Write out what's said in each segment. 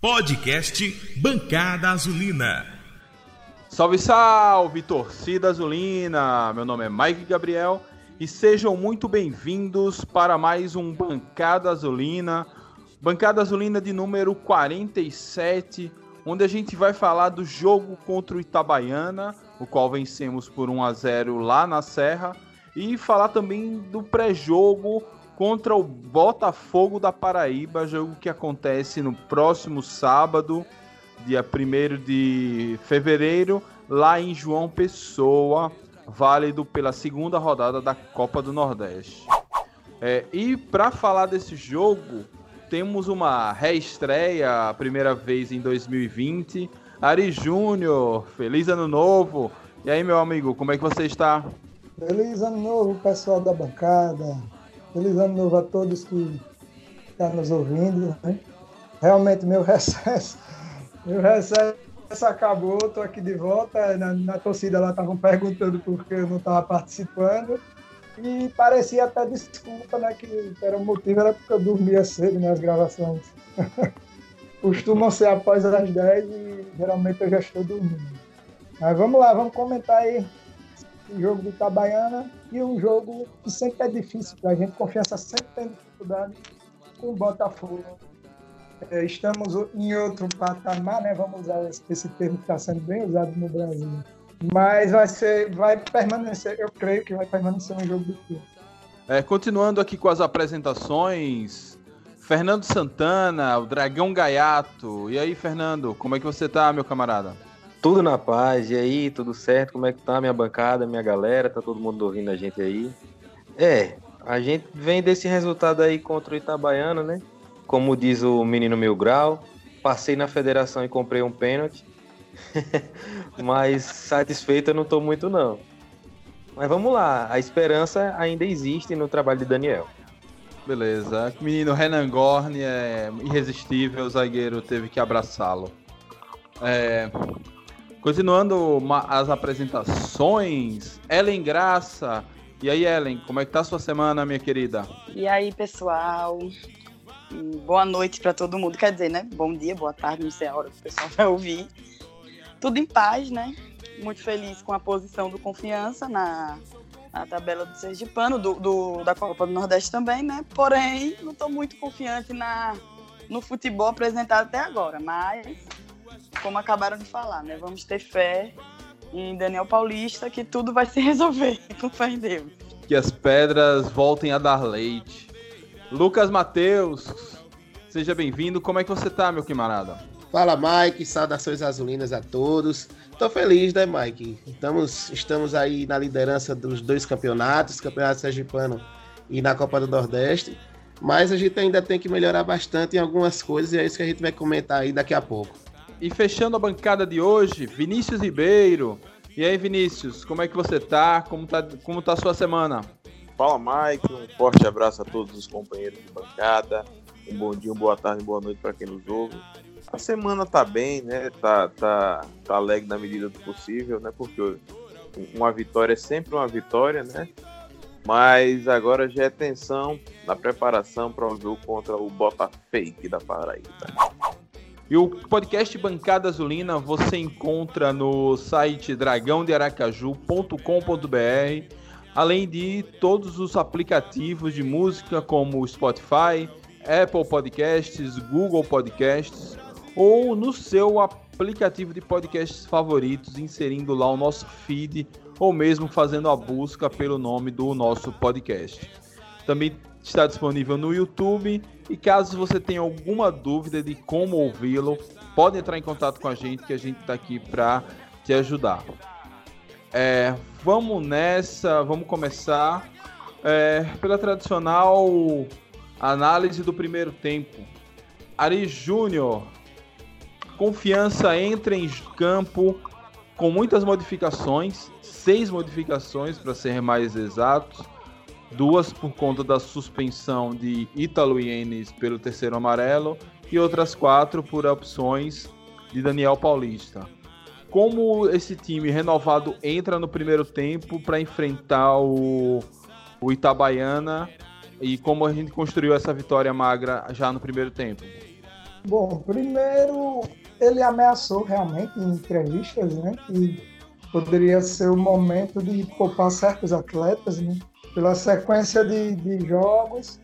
Podcast Bancada Azulina. Salve, salve, torcida azulina! Meu nome é Mike Gabriel e sejam muito bem-vindos para mais um Bancada Azulina, Bancada Azulina de número 47, onde a gente vai falar do jogo contra o Itabaiana, o qual vencemos por 1 a 0 lá na Serra, e falar também do pré-jogo contra o Botafogo da Paraíba, jogo que acontece no próximo sábado, dia 1 de fevereiro, lá em João Pessoa, válido pela segunda rodada da Copa do Nordeste. É, e para falar desse jogo, temos uma reestreia, a primeira vez em 2020. Ari Júnior, feliz ano novo! E aí, meu amigo, como é que você está? Feliz ano novo, pessoal da bancada. Feliz ano novo a todos que estão nos ouvindo. Né? Realmente, meu recesso, meu recesso acabou, estou aqui de volta. Na, na torcida lá estavam perguntando por que eu não estava participando. E parecia até desculpa, né? Que era o motivo, era porque eu dormia cedo nas gravações. Costumam ser após as 10 e geralmente eu já estou dormindo. Mas vamos lá, vamos comentar aí o jogo do Itabaiana e um jogo que sempre é difícil para a gente. Confiança sempre tem dificuldade com o Botafogo. É, estamos em outro patamar, né? Vamos usar esse termo que está sendo bem usado no Brasil. Mas vai ser, vai permanecer, eu creio que vai permanecer um jogo difícil. É, continuando aqui com as apresentações, Fernando Santana, o Dragão Gaiato. E aí, Fernando, como é que você tá, meu camarada? Tudo na paz, e aí, tudo certo? Como é que tá minha bancada, minha galera? Tá todo mundo ouvindo a gente aí? É, a gente vem desse resultado aí contra o Itabaiano, né? Como diz o menino Mil Grau, passei na federação e comprei um pênalti. Mas satisfeito eu não tô muito não. Mas vamos lá, a esperança ainda existe no trabalho de Daniel. Beleza. O menino Renan Gorni é irresistível, o zagueiro teve que abraçá-lo. É, Continuando as apresentações, Ellen Graça. E aí, Ellen, como é que tá a sua semana, minha querida? E aí, pessoal? Boa noite para todo mundo. Quer dizer, né? Bom dia, boa tarde, não sei a hora que o pessoal vai ouvir. Tudo em paz, né? Muito feliz com a posição do Confiança na, na tabela do Sergipano, do, do, da Copa do Nordeste também, né? Porém, não estou muito confiante na, no futebol apresentado até agora, mas como acabaram de falar, né? Vamos ter fé em Daniel Paulista que tudo vai se resolver, com fé em Deus. Que as pedras voltem a dar leite. Lucas Mateus, seja bem-vindo. Como é que você tá, meu camarada? Fala, Mike. Saudações azulinas a todos. Tô feliz, né, Mike? Estamos, estamos aí na liderança dos dois campeonatos, Campeonato Sergipano e na Copa do Nordeste. Mas a gente ainda tem que melhorar bastante em algumas coisas e é isso que a gente vai comentar aí daqui a pouco. E fechando a bancada de hoje, Vinícius Ribeiro. E aí, Vinícius, como é que você tá? Como tá, como tá a sua semana? Fala, Mike. Um forte abraço a todos os companheiros de bancada. Um bom dia, uma boa tarde, uma boa noite para quem nos ouve. A semana tá bem, né? Tá, tá, tá alegre na medida do possível, né? Porque uma vitória é sempre uma vitória, né? Mas agora já é tensão na preparação para um jogo contra o Botafogo da Paraíba. E o podcast Bancada Azulina você encontra no site dragãodearacaju.com.br, além de todos os aplicativos de música como Spotify, Apple Podcasts, Google Podcasts ou no seu aplicativo de podcasts favoritos, inserindo lá o nosso feed ou mesmo fazendo a busca pelo nome do nosso podcast. Também está disponível no YouTube. E caso você tenha alguma dúvida de como ouvi-lo, pode entrar em contato com a gente, que a gente está aqui para te ajudar. É, vamos nessa, vamos começar é, pela tradicional análise do primeiro tempo. Ari Júnior, confiança entra em campo com muitas modificações, seis modificações para ser mais exatos duas por conta da suspensão de Ítalo Ienes pelo terceiro amarelo e outras quatro por opções de Daniel Paulista. Como esse time renovado entra no primeiro tempo para enfrentar o, o Itabaiana e como a gente construiu essa vitória magra já no primeiro tempo? Bom, primeiro ele ameaçou realmente em entrevistas, né, que poderia ser o momento de poupar certos atletas, né, pela sequência de, de jogos.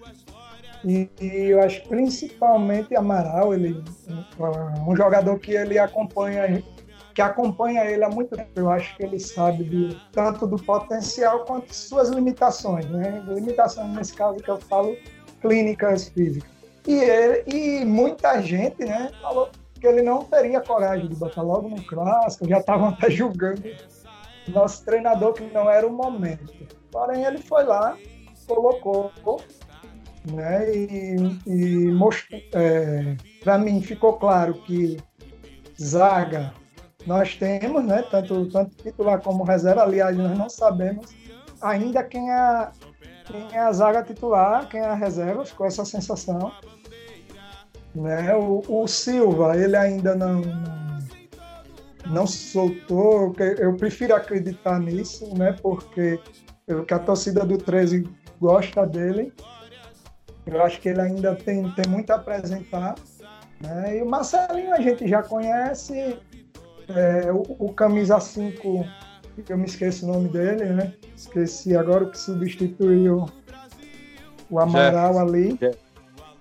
E, e, eu acho principalmente Amaral, ele um jogador que ele acompanha que acompanha ele há muito tempo. Eu acho que ele sabe de, tanto do potencial quanto suas limitações, né? Limitações nesse caso que eu falo clínicas físicas. E ele e muita gente, né, falou que ele não teria coragem de botar logo no clássico, já estavam até julgando nosso treinador que não era o momento. Porém, ele foi lá, colocou, né? E, e mostrou, é, para mim ficou claro que zaga nós temos, né? Tanto, tanto titular como reserva. Aliás, nós não sabemos ainda quem é, quem é a zaga titular, quem é a reserva, ficou essa sensação. Né? O, o Silva, ele ainda não, não, soltou, eu prefiro acreditar nisso, né? porque eu, que a torcida do 13 gosta dele. Eu acho que ele ainda tem, tem muito a apresentar. Né? E o Marcelinho a gente já conhece. É, o, o, camisa 5, eu me esqueço o nome dele, né? Esqueci agora o que substituiu o Amaral Jefferson. ali.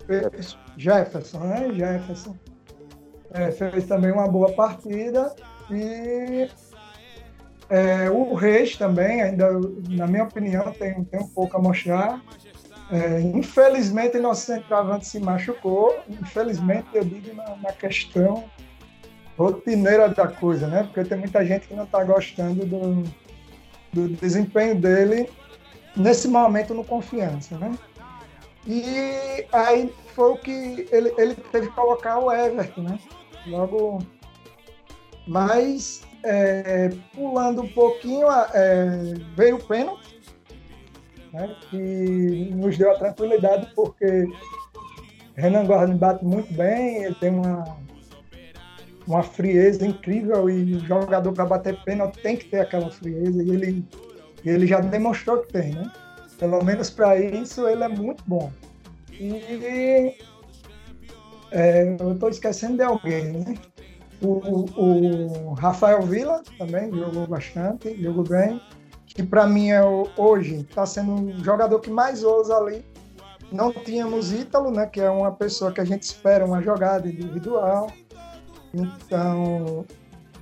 Jefferson. Jefferson, né? Jefferson. É, fez também uma boa partida. E é, o Reis também, ainda, na minha opinião, tem, tem um pouco a mostrar. É, infelizmente, nosso centroavante se machucou. Infelizmente, eu digo na, na, questão rotineira da coisa, né? Porque tem muita gente que não está gostando do, do desempenho dele nesse momento no confiança, né? E aí foi o que ele, ele teve que colocar o Everton, né? Logo. Mas é, pulando um pouquinho, é, veio o pênalti, né, que nos deu a tranquilidade, porque Renan Guarani bate muito bem, ele tem uma, uma frieza incrível e o jogador para bater pênalti tem que ter aquela frieza e ele, ele já demonstrou que tem, né? Pelo menos para isso ele é muito bom. E é, eu estou esquecendo de alguém, né? O, o, Rafael Vila também jogou bastante, jogou bem. Que para mim é hoje está sendo um jogador que mais ousa ali. Não tínhamos Ítalo, né? Que é uma pessoa que a gente espera uma jogada individual. Então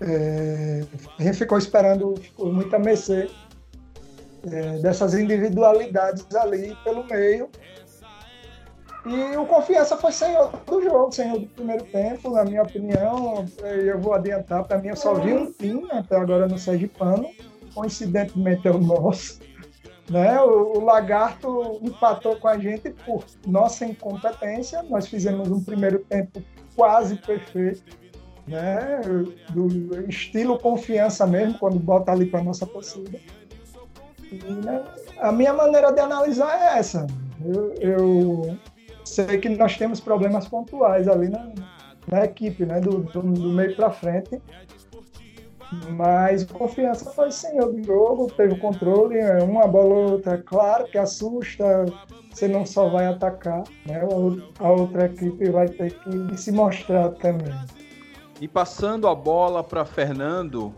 é, a gente ficou esperando ficou muito a mercê é, dessas individualidades ali pelo meio e o Confiança foi senhor do jogo, senhor do primeiro tempo, na minha opinião. Eu vou adiantar, para mim eu só vi um time até agora no Sergipano, coincidentemente é o nosso. Né? O, o, Lagarto empatou com a gente por nossa incompetência. Nós fizemos um primeiro tempo quase perfeito, né? do estilo confiança mesmo, quando bota ali para nossa torcida. E, né? A minha maneira de analisar é essa. eu, eu sei que nós temos problemas pontuais ali na, na equipe, né? Do, do, do meio para frente. Mas confiança foi senhor do jogo, teve o controle, é uma bola ou outra, claro que assusta, você não só vai atacar, né? A outra equipe vai ter que se mostrar também. E passando a bola para Fernando,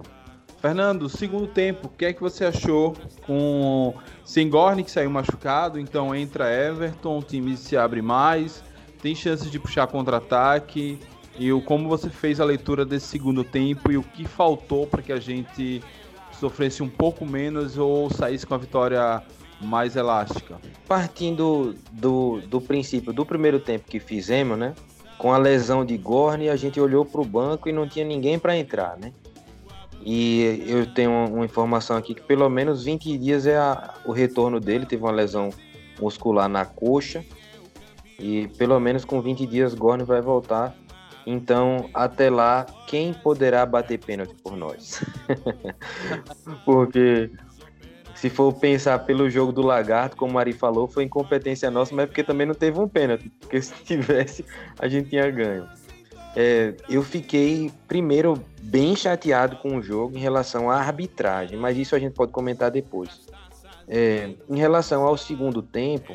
Fernando, segundo tempo, o que é que você achou com Sengorni que saiu machucado, então entra Everton, o time se abre mais, tem chances de puxar contra-ataque, e o, como você fez a leitura desse segundo tempo e o que faltou para que a gente sofresse um pouco menos ou saísse com a vitória mais elástica? Partindo do, do princípio do primeiro tempo que fizemos, né? Com a lesão de Gorni, a gente olhou para o banco e não tinha ninguém para entrar, né? E eu tenho uma informação aqui que pelo menos 20 dias é a, o retorno dele. Teve uma lesão muscular na coxa. E pelo menos com 20 dias Gorne vai voltar. Então, até lá, quem poderá bater pênalti por nós? porque se for pensar pelo jogo do Lagarto, como o Ari falou, foi incompetência nossa, mas é porque também não teve um pênalti. Porque se tivesse, a gente tinha ganho. É, eu fiquei, primeiro, bem chateado com o jogo em relação à arbitragem, mas isso a gente pode comentar depois. É, em relação ao segundo tempo,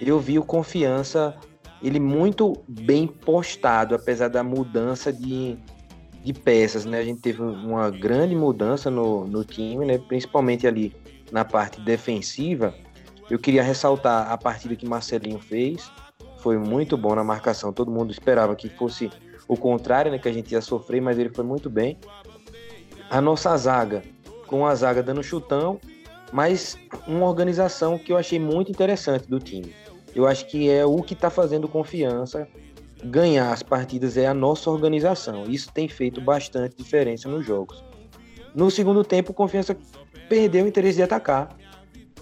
eu vi o confiança ele muito bem postado, apesar da mudança de, de peças, né? A gente teve uma grande mudança no, no time, né? Principalmente ali na parte defensiva. Eu queria ressaltar a partida que Marcelinho fez, foi muito bom na marcação. Todo mundo esperava que fosse o contrário, né? Que a gente ia sofrer, mas ele foi muito bem. A nossa zaga, com a zaga dando chutão, mas uma organização que eu achei muito interessante do time eu acho que é o que está fazendo confiança ganhar as partidas é a nossa organização. Isso tem feito bastante diferença nos jogos. No segundo tempo, confiança perdeu o interesse de atacar.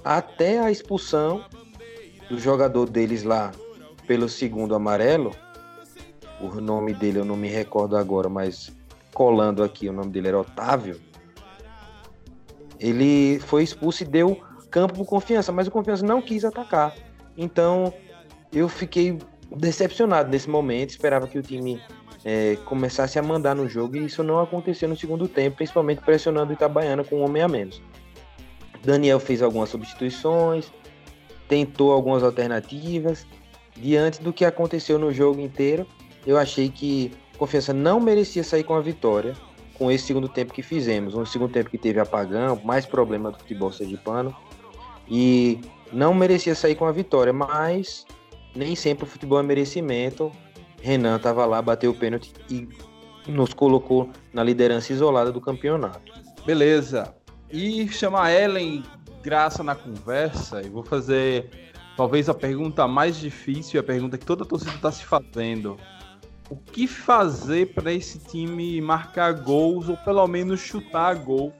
Até a expulsão do jogador deles lá pelo segundo amarelo. O nome dele eu não me recordo agora, mas colando aqui, o nome dele era Otávio. Ele foi expulso e deu campo para confiança, mas o confiança não quis atacar. Então, eu fiquei decepcionado nesse momento. Esperava que o time é, começasse a mandar no jogo e isso não aconteceu no segundo tempo, principalmente pressionando o Itabaiana com um homem a menos. Daniel fez algumas substituições, tentou algumas alternativas. Diante do que aconteceu no jogo inteiro, eu achei que Confiança não merecia sair com a vitória com esse segundo tempo que fizemos. Um segundo tempo que teve apagão, mais problema do futebol sergipano. E não merecia sair com a vitória, mas nem sempre o futebol é merecimento. Renan estava lá, bateu o pênalti e nos colocou na liderança isolada do campeonato. Beleza. E chamar Ellen Graça na conversa e vou fazer talvez a pergunta mais difícil, a pergunta que toda a torcida está se fazendo. O que fazer para esse time marcar gols ou pelo menos chutar gol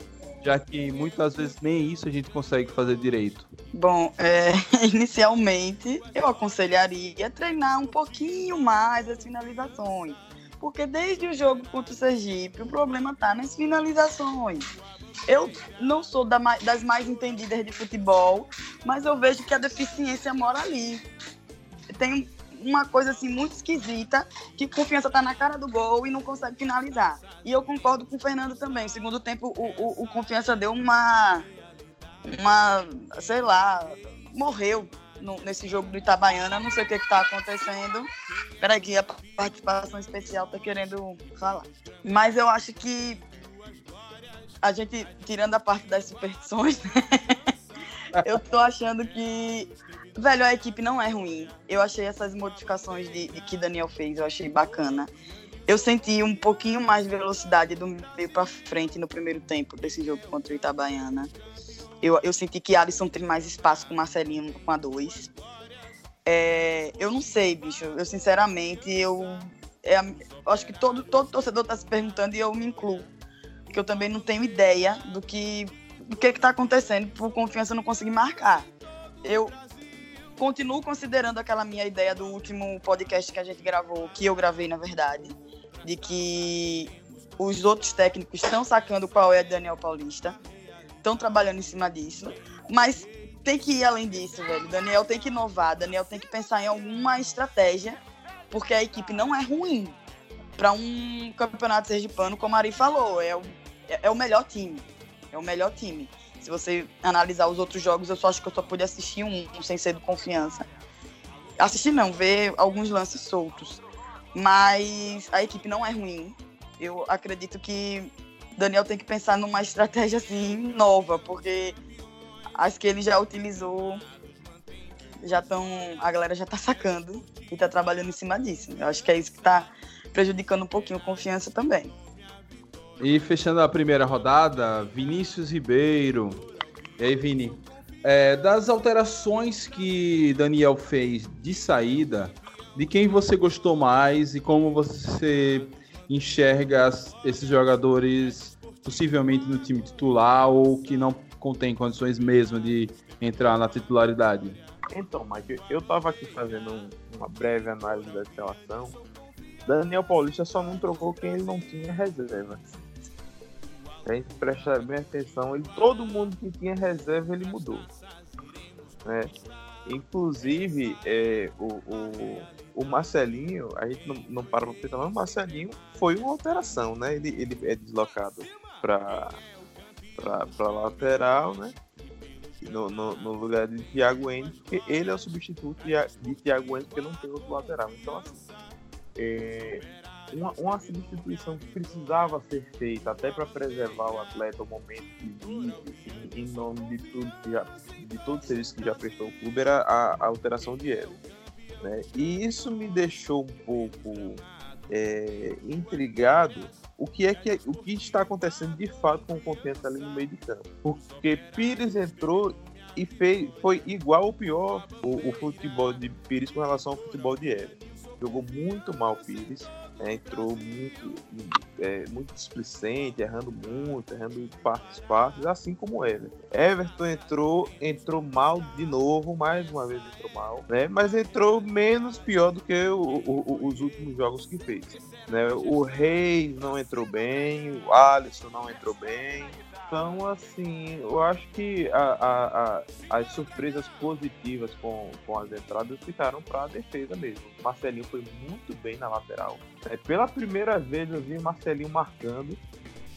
já que muitas vezes nem isso a gente consegue fazer direito? Bom, é, inicialmente eu aconselharia treinar um pouquinho mais as finalizações. Porque desde o jogo contra o Sergipe, o problema está nas finalizações. Eu não sou da, das mais entendidas de futebol, mas eu vejo que a deficiência mora ali. Tem uma coisa assim muito esquisita, que confiança tá na cara do gol e não consegue finalizar. E eu concordo com o Fernando também. Segundo tempo, o, o, o confiança deu uma. Uma. sei lá. morreu no, nesse jogo do Itabaiana. Não sei o que, que tá acontecendo. Peraí, que a participação especial tá querendo falar. Mas eu acho que a gente, tirando a parte das superstições, eu tô achando que Velho, a equipe não é ruim. Eu achei essas modificações de, de que Daniel fez, eu achei bacana. Eu senti um pouquinho mais de velocidade do meio para frente no primeiro tempo desse jogo contra o Itabaiana. Eu, eu senti que Alisson tem mais espaço com Marcelinho com a 2. É, eu não sei, bicho. Eu, sinceramente, eu, é, eu acho que todo, todo torcedor está se perguntando e eu me incluo. Porque eu também não tenho ideia do que do que está acontecendo por confiança não conseguir marcar. Eu, continuo considerando aquela minha ideia do último podcast que a gente gravou, que eu gravei, na verdade, de que os outros técnicos estão sacando qual é Daniel Paulista, estão trabalhando em cima disso, mas tem que ir além disso, velho. Daniel tem que inovar, Daniel tem que pensar em alguma estratégia, porque a equipe não é ruim para um campeonato sergipano, como a Ari falou, é o, é o melhor time. É o melhor time. Se você analisar os outros jogos, eu só acho que eu só pude assistir um, um sem ser do confiança. Assistir não, ver alguns lances soltos. Mas a equipe não é ruim. Eu acredito que Daniel tem que pensar numa estratégia assim nova, porque as que ele já utilizou já estão. A galera já está sacando e está trabalhando em cima disso. Eu acho que é isso que está prejudicando um pouquinho a confiança também. E fechando a primeira rodada, Vinícius Ribeiro. E aí, Vini? É, das alterações que Daniel fez de saída, de quem você gostou mais e como você enxerga esses jogadores possivelmente no time titular ou que não contém condições mesmo de entrar na titularidade? Então, Mike, eu estava aqui fazendo um, uma breve análise da escalação. Daniel Paulista só não trocou quem ele não tinha reserva a gente prestar bem atenção, ele, todo mundo que tinha reserva ele mudou. Né? Inclusive, é, o, o, o, Marcelinho, a gente não, não para para pensar, mas o Marcelinho foi uma alteração, né? Ele, ele é deslocado para lateral, né? no, no, no lugar de Thiago Henrique, porque ele é o substituto de, de Thiago Henrique, porque não tem outro lateral. Então, assim, é, uma, uma, substituição que precisava ser feita até para preservar o atleta o momento que vive, em, em nome de tudo que já, de todos os serviços que já prestou o clube, era a, a alteração de Hélio. Né? E isso me deixou um pouco é, intrigado o que é que o que está acontecendo de fato com o Confiança ali no meio de campo. Porque Pires entrou e fez, foi igual ou pior o, o futebol de Pires com relação ao futebol de Hélio. Jogou muito mal Pires é, entrou muito, é, muito displicente, errando muito, errando partes partes, assim como ele. Everton entrou, entrou mal de novo, mais uma vez entrou mal, né? Mas entrou menos pior do que o, o, os últimos jogos que fez. Né? O Reis não entrou bem, o Alisson não entrou bem, então, assim, eu acho que a, a, a, as surpresas positivas com, com as entradas ficaram para a defesa mesmo. Marcelinho foi muito bem na lateral. É, pela primeira vez eu vi Marcelinho marcando.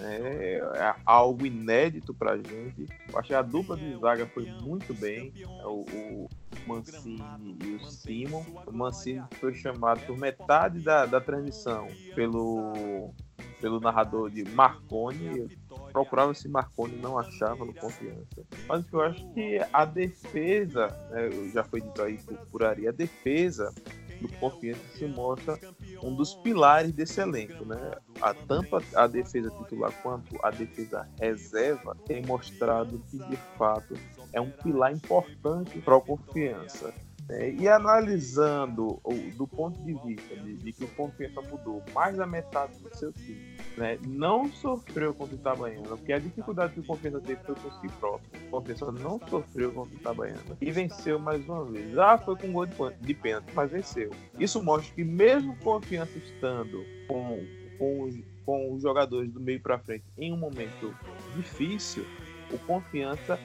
É, é algo inédito para a gente. Eu achei a dupla de zaga foi muito bem. É, o, o Mancini e o Simon. O Mancini foi chamado por metade da, da transmissão pelo pelo narrador de Marconi. Procurava esse Marconi não achava no confiança. Mas eu acho que a defesa, né, já foi dito aí por, por Ari, a defesa do Confiança se mostra um dos pilares desse elenco, né? A tampa a defesa titular quanto a defesa reserva tem mostrado que de fato é um pilar importante para o Confiança. É, e analisando do ponto de vista de, de, que o Confiança mudou mais da metade do seu time, né, não sofreu contra o Itabaiana, porque a dificuldade que o Confiança teve foi por si próprio. O Confiança não sofreu contra o Itabaiana e venceu mais uma vez. Ah, foi com gol de, de pênalti, mas venceu. Isso mostra que mesmo Confiança estando com, com, com os jogadores do meio para frente em um momento difícil, o Confiança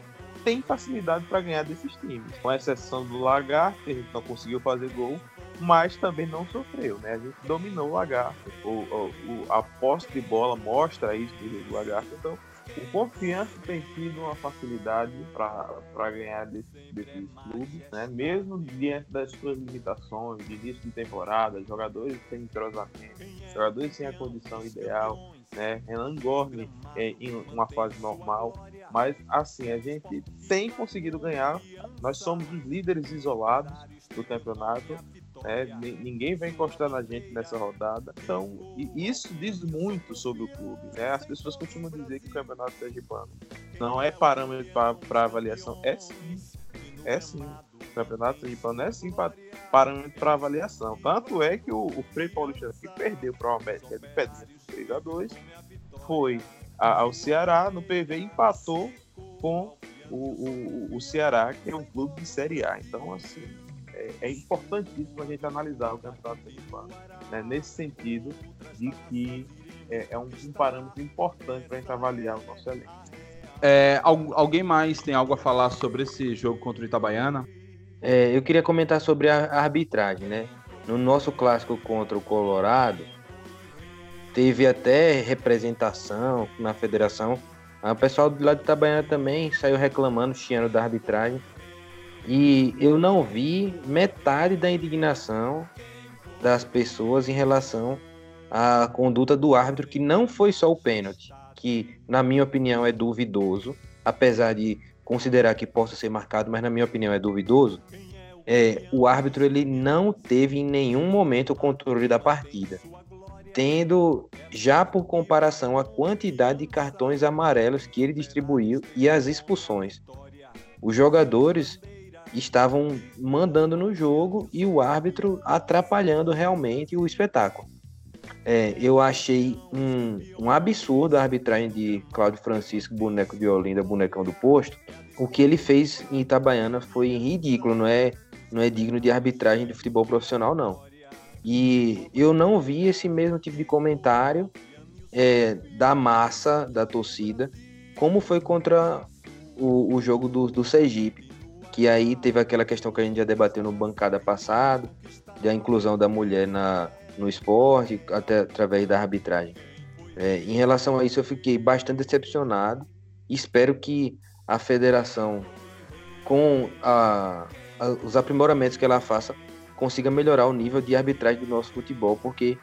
tem facilidade para ganhar desses times, com exceção do Lagarto, que a gente não conseguiu fazer gol, mas também não sofreu, né? A gente dominou o Lagarto. O, o, a posse de bola mostra isso do Lagarto, então o Confiança tem tido uma facilidade para ganhar desses desse clubes, né? mesmo diante das suas limitações de início de temporada, jogadores sem entrosamento, jogadores sem a condição ideal, né? Renan Gorne é, em uma fase normal, mas assim, a gente tem conseguido ganhar. Nós somos os líderes isolados do campeonato. Né? Ninguém vai encostar na gente nessa rodada. Então, isso diz muito sobre o clube. Né? As pessoas costumam dizer que o campeonato sergipano não é parâmetro para avaliação. É sim. É sim. O campeonato sergipano é sim parâmetro para avaliação. Tanto é que o, o Frei Paulista que perdeu para o América de Pedrinho 3 a 2 foi ao Ceará no PV empatou com o, o, o, Ceará, que é um clube de Série A. Então, assim, é, é importantíssimo a gente analisar o campeonato pernambucano, né, nesse sentido de que é, é um, um, parâmetro importante para a gente avaliar o nosso elenco. É, alguém mais tem algo a falar sobre esse jogo contra o Itabaiana? É, eu queria comentar sobre a arbitragem, né? No nosso clássico contra o Colorado, teve até representação na federação. O pessoal do lado de Itabaiana também saiu reclamando, chiando da arbitragem. E eu não vi metade da indignação das pessoas em relação à conduta do árbitro, que não foi só o pênalti, que na minha opinião é duvidoso, apesar de considerar que possa ser marcado, mas na minha opinião é duvidoso. É, o árbitro ele não teve em nenhum momento o controle da partida tendo já por comparação a quantidade de cartões amarelos que ele distribuiu e as expulsões. Os jogadores estavam mandando no jogo e o árbitro atrapalhando realmente o espetáculo. É, eu achei um, um, absurdo a arbitragem de Cláudio Francisco, boneco de Olinda, bonecão do posto. O que ele fez em Itabaiana foi ridículo, não é, não é digno de arbitragem de futebol profissional, não. E eu não vi esse mesmo tipo de comentário é, da massa da torcida, como foi contra o, o jogo do, do Sergipe, que aí teve aquela questão que a gente já debateu no bancada passado, da inclusão da mulher na, no esporte, até através da arbitragem. É, em relação a isso, eu fiquei bastante decepcionado. Espero que a federação com a, a, os aprimoramentos que ela faça, consiga melhorar o nível de arbitragem do nosso futebol, porque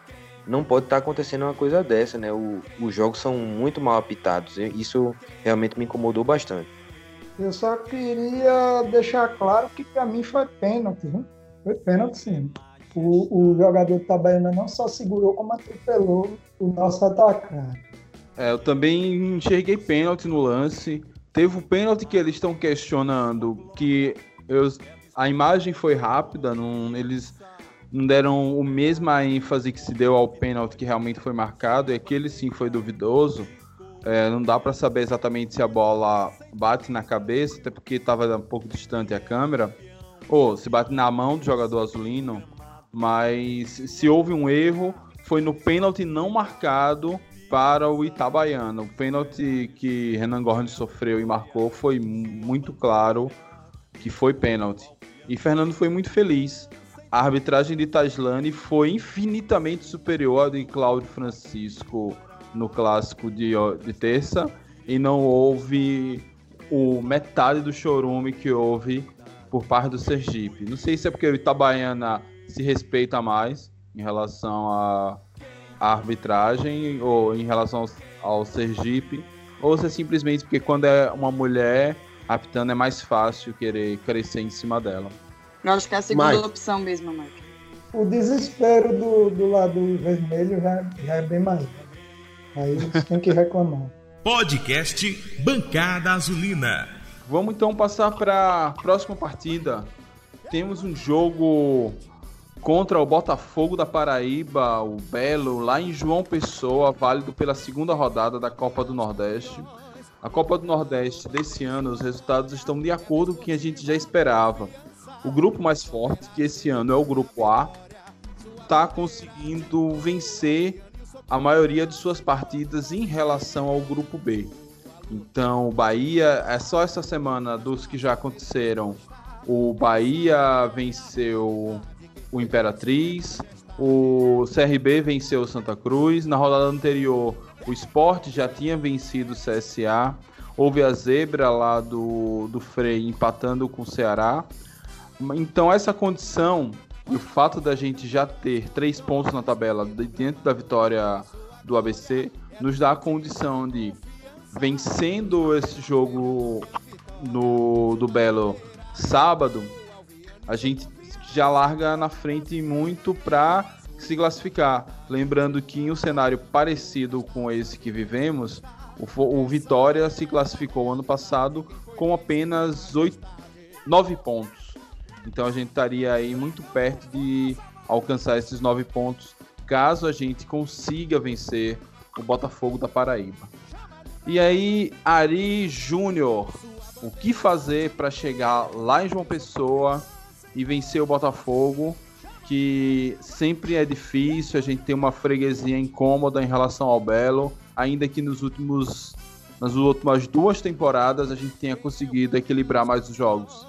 não pode estar tá acontecendo uma coisa dessa, né? O, os jogos são muito mal apitados. Isso realmente me incomodou bastante. Eu só queria deixar claro que para mim foi pênalti, viu? Foi pênalti sim. O, o jogador do Itabaiana não só segurou, como atropelou o nosso atacante. É, eu também enxerguei pênalti no lance. Teve o pênalti que eles estão questionando, que eu, a imagem foi rápida, não, eles não deram o mesma ênfase que se deu ao pênalti que realmente foi marcado, e aquele sim foi duvidoso. É, não dá para saber exatamente se a bola bate na cabeça, até porque estava um pouco distante a câmera, ou se bate na mão do jogador azulino, mas se houve um erro, foi no pênalti não marcado para o Itabaiana. O pênalti que Renan Gorni sofreu e marcou foi muito claro que foi pênalti. E Fernando foi muito feliz. A arbitragem de Taslane foi infinitamente superior à de Cláudio Francisco no clássico de, de terça e não houve o metade do chorume que houve por parte do Sergipe. Não sei se é porque o Itabaiana se respeita mais em relação a arbitragem ou em relação ao, ao Sergipe, ou se é simplesmente porque quando é uma mulher apitando é mais fácil querer crescer em cima dela. Eu acho que é a segunda Mike. opção mesmo, Mike. O desespero do, do lado vermelho já, já é bem maior. Aí eles têm que reclamar. Podcast Bancada Azulina. Vamos então passar para a próxima partida. Temos um jogo contra o Botafogo da Paraíba, o Belo, lá em João Pessoa, válido pela segunda rodada da Copa do Nordeste. A Copa do Nordeste desse ano, os resultados estão de acordo com o que a gente já esperava. O grupo mais forte, que esse ano é o grupo A, está conseguindo vencer a maioria de suas partidas em relação ao grupo B. Então, o Bahia, é só essa semana dos que já aconteceram. O Bahia venceu o Imperatriz, o CRB venceu o Santa Cruz, na rodada anterior o Sport já tinha vencido o CSA, houve a zebra lá do, do Frei empatando com o Ceará. Então essa condição e o fato da gente já ter três pontos na tabela dentro da vitória do ABC nos dá a condição de vencendo esse jogo no do Belo sábado, a gente já larga na frente muito para se classificar. Lembrando que em um cenário parecido com esse que vivemos, o, o Vitória se classificou ano passado com apenas 8, 9 pontos. Então a gente estaria aí muito perto de alcançar esses 9 pontos caso a gente consiga vencer o Botafogo da Paraíba. E aí, Ari Júnior, o que fazer para chegar lá em João Pessoa e vencer o Botafogo, que sempre é difícil, a gente tem uma freguesia incômoda em relação ao Belo, ainda que nos últimos nas últimas duas temporadas a gente tenha conseguido equilibrar mais os jogos.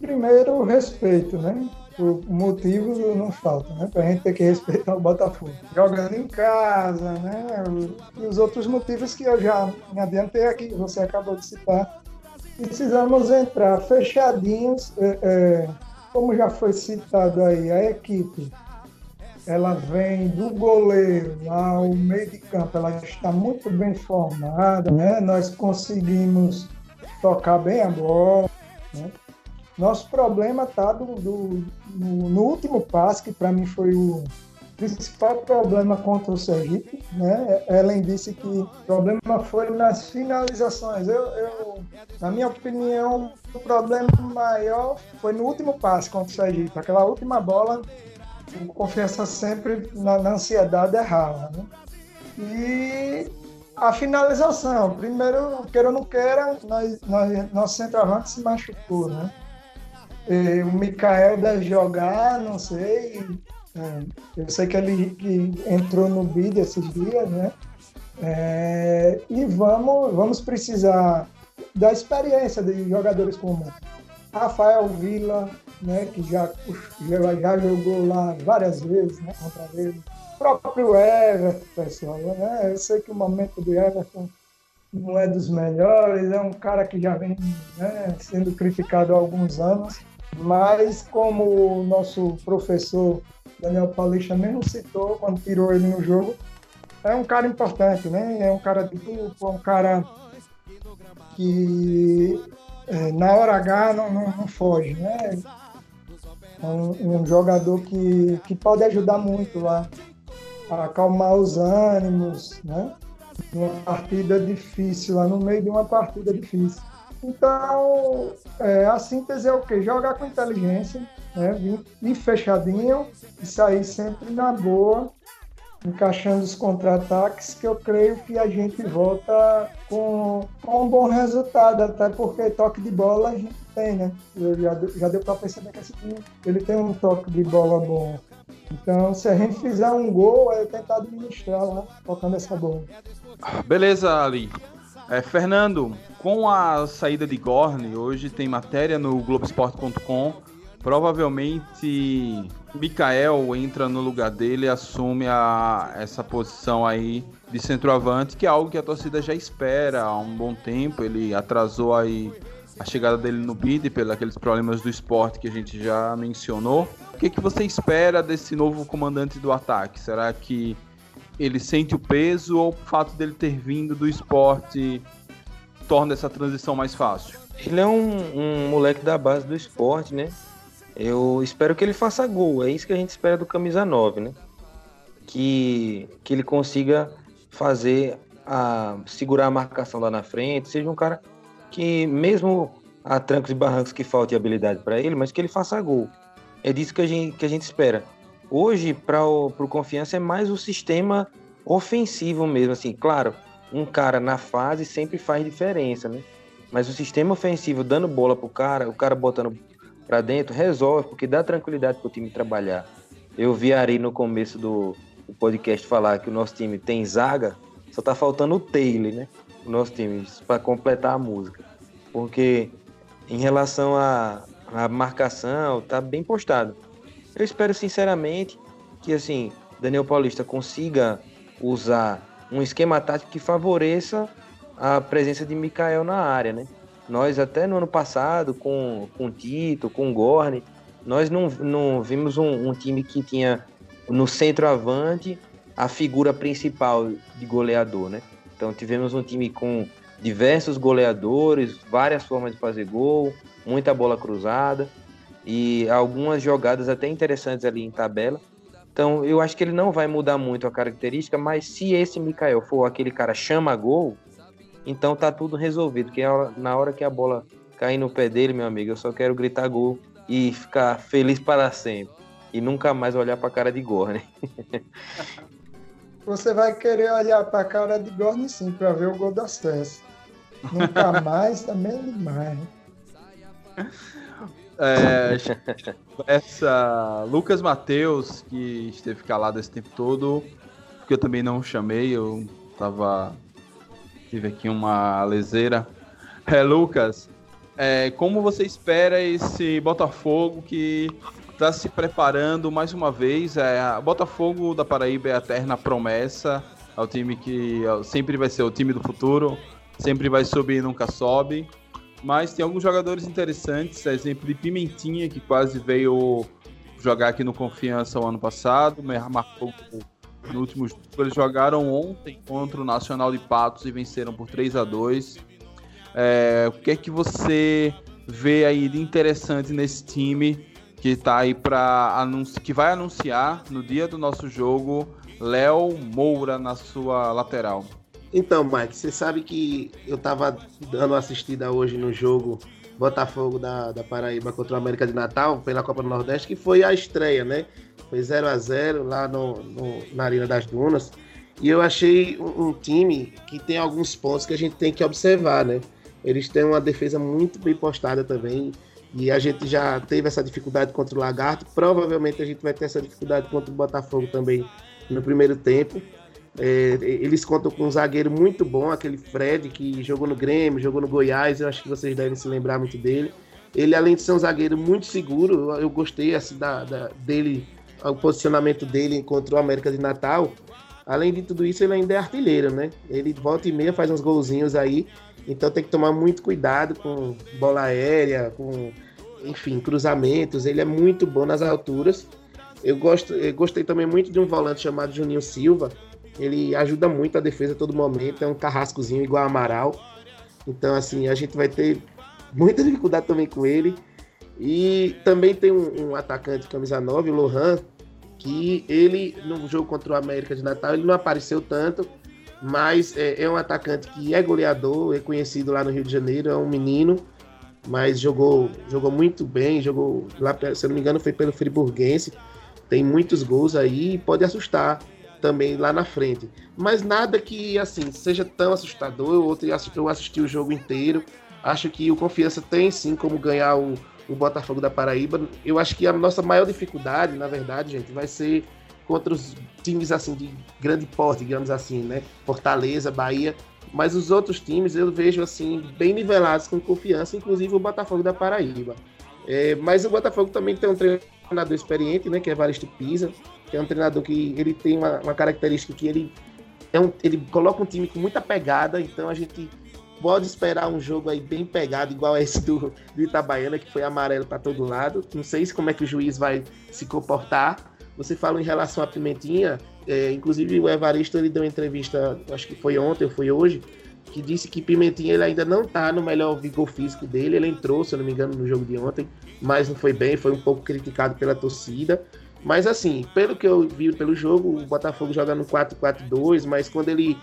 Primeiro, respeito, né? O motivo não falta, né? Pra gente ter que respeitar o Botafogo. Jogando em casa, né? E os outros motivos que eu já me adiantei aqui, você acabou de citar. Precisamos entrar fechadinhos, é, é, como já foi citado aí, a equipe ela vem do goleiro ao meio de campo, ela está muito bem formada, né? Nós conseguimos tocar bem a bola, né? Nosso problema está do, do no, no, último passe, que para mim foi o principal problema contra o Sergipe. Né? Ellen disse que o problema foi nas finalizações. Eu, eu, na minha opinião, o problema maior foi no último passe contra o Sergipe. Aquela última bola, o confiança sempre na, na ansiedade errava. Né? E a finalização. Primeiro, queira ou não queira, nós, nós, nosso centroavante se machucou, né? E o Mikael deve jogar, não sei. É, eu sei que ele que entrou no bid esses dias, né? É, e vamos, vamos precisar da experiência de jogadores como Rafael Vila, né, que já, já, já jogou lá várias vezes né, contra ele. O próprio Everton, pessoal. Né? Eu sei que o momento do Everton não é dos melhores, é um cara que já vem né, sendo criticado há alguns anos, mas como o nosso professor Daniel Paulista mesmo citou quando tirou ele no jogo, é um cara importante, né? É um cara de grupo, é um cara que é, na hora H não, não, não foge, né? É um, um, jogador que, que pode ajudar muito lá a acalmar os ânimos, né? Numa partida difícil, lá no meio de uma partida difícil. Então, é, a síntese é o quê? Jogar com inteligência, né? ir fechadinho e sair sempre na boa encaixando os contra-ataques, que eu creio que a gente volta com, com um bom resultado, até porque toque de bola a gente tem, né? Eu já, já deu para perceber que esse time ele tem um toque de bola bom. Então, se a gente fizer um gol, é tentar administrar lá, tocando essa bola. Beleza, Ali. É, Fernando, com a saída de Gorne, hoje tem matéria no Globoesporte.com Provavelmente Mikael entra no lugar dele e assume a, essa posição aí de centroavante, que é algo que a torcida já espera há um bom tempo. Ele atrasou aí a chegada dele no bid pelos problemas do esporte que a gente já mencionou. O que, que você espera desse novo comandante do ataque? Será que ele sente o peso ou o fato dele ter vindo do esporte torna essa transição mais fácil? Ele é um, um moleque da base do esporte, né? Eu espero que ele faça gol. É isso que a gente espera do camisa 9, né? Que, que ele consiga fazer a segurar a marcação lá na frente, seja um cara que mesmo a trancos e barrancos que falte habilidade para ele, mas que ele faça gol. É disso que a gente, que a gente espera. Hoje, para o Confiança, é mais o sistema ofensivo mesmo. Assim, claro, um cara na fase sempre faz diferença, né? Mas o sistema ofensivo dando bola pro cara, o cara botando para dentro, resolve, porque dá tranquilidade para o time trabalhar. Eu vi Ari no começo do, do, podcast falar que o nosso time tem zaga, só tá faltando o Taylor, né? O nosso time, para completar a música. Porque em relação à, à marcação, tá bem postado. Eu espero sinceramente que assim, Daniel Paulista consiga usar um esquema tático que favoreça a presença de Mikael na área, né? Nós até no ano passado, com, com Tito, com Gorne, nós não, não vimos um, um time que tinha no centroavante a figura principal de goleador, né? Então tivemos um time com diversos goleadores, várias formas de fazer gol, muita bola cruzada e algumas jogadas até interessantes ali em tabela. Então eu acho que ele não vai mudar muito a característica, mas se esse Mikael for aquele cara chama gol, então tá tudo resolvido. Que na hora que a bola cair no pé dele, meu amigo, eu só quero gritar gol e ficar feliz para sempre. E nunca mais olhar para a cara de Gorne. Você vai querer olhar para a cara de Gorne sim, para ver o gol das festas. Nunca mais também é demais. É, essa Lucas Mateus, que esteve calado esse tempo todo, porque eu também não chamei, eu tava Tive aqui uma leseira. É, Lucas, é, como você espera esse Botafogo que está se preparando mais uma vez? É, Botafogo da Paraíba é a eterna promessa, é o time que sempre vai ser o time do futuro, sempre vai subir e nunca sobe. Mas tem alguns jogadores interessantes, exemplo de Pimentinha, que quase veio jogar aqui no Confiança o ano passado, marcou no último jogo. Eles jogaram ontem contra o Nacional de Patos e venceram por 3 a 2 é, O que é que você vê aí de interessante nesse time que tá aí para que vai anunciar no dia do nosso jogo Léo Moura na sua lateral? Então, Mike, você sabe que eu tava dando assistida hoje no jogo Botafogo da, da Paraíba contra o América de Natal pela Copa do Nordeste, que foi a estreia, né? Foi 0 a 0 lá no, no, na Arena das Dunas. E eu achei um, um, time que tem alguns pontos que a gente tem que observar, né? Eles têm uma defesa muito bem postada também. E a gente já teve essa dificuldade contra o Lagarto. Provavelmente a gente vai ter essa dificuldade contra o Botafogo também no primeiro tempo. É, eles contam com um zagueiro muito bom, aquele Fred que jogou no Grêmio, jogou no Goiás. Eu acho que vocês devem se lembrar muito dele. Ele, além de ser um zagueiro muito seguro, eu gostei assim, da, da dele o posicionamento dele contra o América de Natal, Além de tudo isso, ele ainda é artilheiro, né? Ele volta e meia faz uns golzinhos aí. Então tem que tomar muito cuidado com bola aérea, com, enfim, cruzamentos. Ele é muito bom nas alturas. Eu, gosto, eu gostei também muito de um volante chamado Juninho Silva. Ele ajuda muito a defesa a todo momento. É um carrascozinho igual Amaral. Então, assim, a gente vai ter muita dificuldade também com ele. E também tem um, um atacante camisa 9, o Lohan, que ele, no jogo contra o América de Natal, ele não apareceu tanto, mas é, é, um atacante que é goleador, é conhecido lá no Rio de Janeiro, é um menino, mas jogou, jogou muito bem, jogou lá, se eu não me engano, foi pelo Friburguense, tem muitos gols aí e pode assustar também lá na frente. Mas nada que, assim, seja tão assustador, eu, eu assisti o jogo inteiro, acho que o Confiança tem sim como ganhar o, o Botafogo da Paraíba. Eu acho que a nossa maior dificuldade, na verdade, gente, vai ser contra os times assim de grande porte, digamos assim, né? Fortaleza, Bahia. Mas os outros times eu vejo assim bem nivelados com confiança, inclusive o Botafogo da Paraíba. É, mas o Botafogo também tem um treinador experiente, né? Que é Varisto Pisa, que é um treinador que ele tem uma, uma característica que ele é um, ele coloca um time com muita pegada, então a gente pode esperar um jogo aí bem pegado, igual esse do, do Itabaiana, que foi amarelo para todo lado. Não sei se como é que o juiz vai se comportar. Você falou em relação à Pimentinha, é, inclusive o Evaristo ele deu uma entrevista, acho que foi ontem ou foi hoje, que disse que Pimentinha ele ainda não está no melhor vigor físico dele. Ele entrou, se eu não me engano, no jogo de ontem, mas não foi bem, foi um pouco criticado pela torcida. Mas assim, pelo que eu vi pelo jogo, o Botafogo joga no 4-4-2, mas quando ele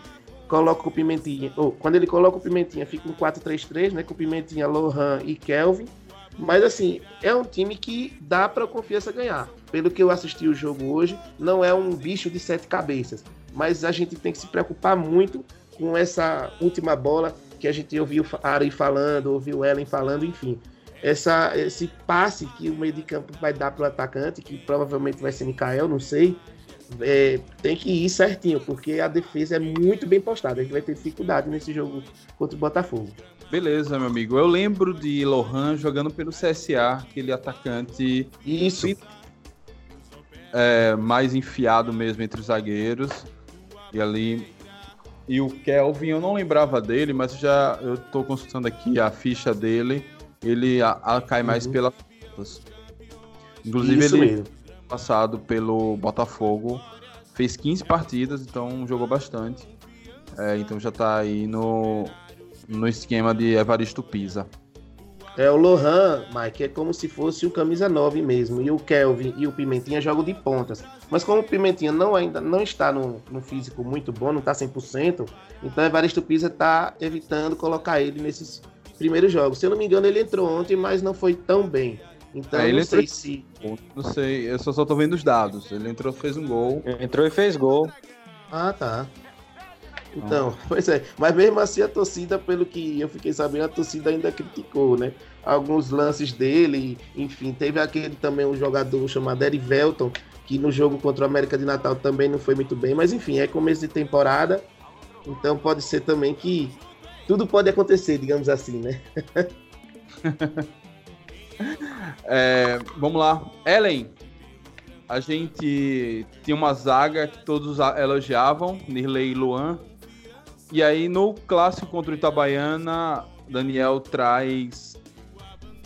coloca o Pimentinha, ou quando ele coloca o Pimentinha, fica um 4-3-3, né? Com Pimentinha, Lohan e Kelvin. Mas assim, é um time que dá para confiança ganhar. Pelo que eu assisti o jogo hoje, não é um bicho de sete cabeças. Mas a gente tem que se preocupar muito com essa última bola que a gente ouviu Ari falando, ouviu Ellen falando, enfim. Essa, esse passe que o meio de campo vai dar para o atacante, que provavelmente vai ser Mikael, não sei é, tem que ir certinho, porque a defesa é muito bem postada. A gente vai ter dificuldade nesse jogo contra o Botafogo. Beleza, meu amigo. Eu lembro de Lohan jogando pelo CSA, aquele atacante. Isso. É, mais enfiado mesmo entre os zagueiros. E ali. E o Kelvin, eu não lembrava dele, mas já eu tô consultando aqui a ficha dele. Ele a, a cai mais uhum. pelas Inclusive, Isso ele, mesmo passado pelo Botafogo. Fez 15 partidas, então jogou bastante. É, então já tá aí no, no esquema de Evaristo Pisa. É, o Lohan, Mike, é como se fosse o camisa 9 mesmo. E o Kelvin e o Pimentinha jogam de pontas. Mas como o Pimentinha não, ainda não está no, no físico muito bom, não está 100%, então Evaristo Pisa está evitando colocar ele nesses primeiros jogos. Se eu não me engano, ele entrou ontem, mas não foi tão bem. Então, é, não sei entrou... se. Não sei, eu só, só tô vendo os dados. Ele entrou, fez um gol. Entrou e fez gol. Ah, tá. Então, ah. pois é. Mas mesmo assim, a torcida, pelo que eu fiquei sabendo, a torcida ainda criticou, né? Alguns lances dele, enfim. Teve aquele também, um jogador chamado Erivelton, que no jogo contra o América de Natal também não foi muito bem. Mas enfim, é começo de temporada. Então pode ser também que tudo pode acontecer, digamos assim, né? É, vamos lá. Ellen, a gente tinha uma zaga que todos elogiavam, Nirley e Luan. E aí no clássico contra o Itabaiana, Daniel traz